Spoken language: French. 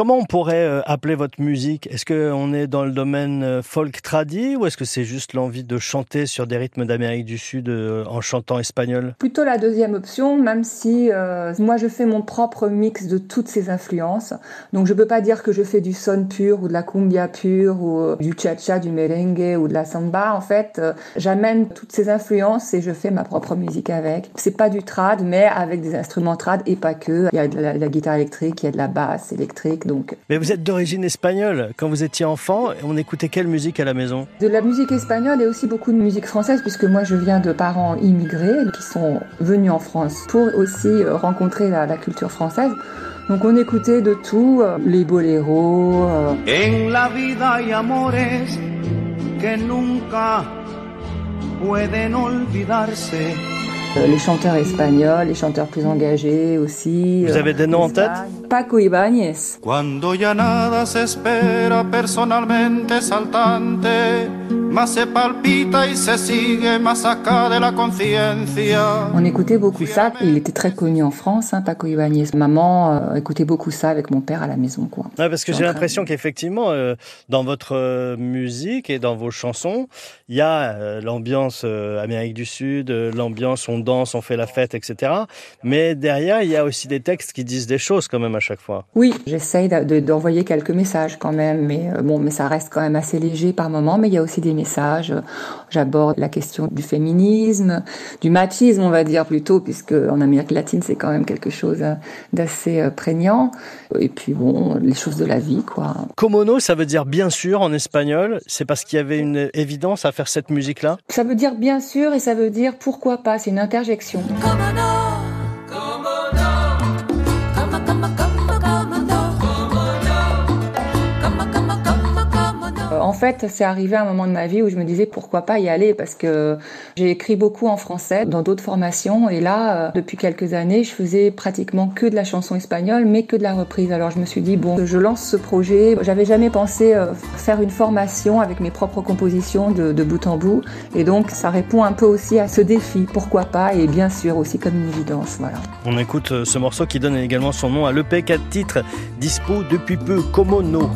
Comment on pourrait euh, appeler votre musique? Est-ce qu'on est dans le domaine euh, folk tradi ou est-ce que c'est juste l'envie de chanter sur des rythmes d'Amérique du Sud euh, en chantant espagnol? Plutôt la deuxième option, même si moi je fais mon propre mix de toutes ces influences. Donc je peux pas dire que je fais du son pur ou de la cumbia pure ou du cha-cha, du merengue ou de la samba. En fait, j'amène toutes ces influences et je fais ma propre musique avec. C'est pas du trad, mais avec des instruments trad et pas que. Il y a de la, guitare électrique, il y a de la basse électrique. Donc. Mais vous êtes d'origine espagnole. Quand vous étiez enfant, on écoutait quelle musique à la maison? De la musique espagnole et aussi beaucoup de musique française, puisque moi je viens de parents immigrés qui sont venus en France pour aussi euh, rencontrer la, culture française. Donc on écoutait de tout, euh, les boléros. Euh. En la vida hay amores que nunca pueden olvidarse. Euh, les chanteurs espagnols, les chanteurs plus engagés aussi. Vous avez des noms en tête Paco Ibáñez. Cuando ya nada se espera personalmente saltante se palpita y se sigue más acá de la conciencia. On écoutait beaucoup ça. Il était très connu en France, hein, Paco Ibáñez. Maman euh, écoutait beaucoup ça avec mon père à la maison, quoi. Ouais, parce que j'ai l'impression qu'effectivement, euh, dans votre euh, musique et dans vos chansons, il y a l'ambiance Amérique du Sud, l'ambiance on danse, on fait la fête, etc. Mais derrière, il y a aussi des textes qui disent des choses quand même à chaque fois. Oui, j'essaye d'envoyer quelques messages quand même, mais bon, mais ça reste quand même assez léger par moment. Mais il y a aussi des messages. J'aborde la question du féminisme, du machisme, on va dire plutôt, puisque en Amérique latine, c'est quand même quelque chose d'assez euh, prégnant. Et puis bon, les choses de la vie, quoi. Comono, ça veut dire bien sûr en espagnol. C'est parce qu'il y avait une évidence à faire cette musique-là? Ça veut dire bien sûr et ça veut dire pourquoi pas. C'est une interjection. en fait, c'est arrivé à un moment de ma vie où je me disais pourquoi pas y aller? Parce que j'ai écrit beaucoup en français dans d'autres formations et là, euh, depuis quelques années, je faisais pratiquement que de la chanson espagnole, mais que de la reprise. Alors je me suis dit bon, je lance ce projet. J'avais jamais pensé euh, faire une formation avec mes propres compositions de, de bout en bout et donc ça répond un peu aussi à ce défi. Pourquoi pas? Et bien sûr aussi comme une évidence. Voilà. On écoute euh, ce morceau qui donne également son nom à l'EP 4 titres dispo depuis peu, Como No.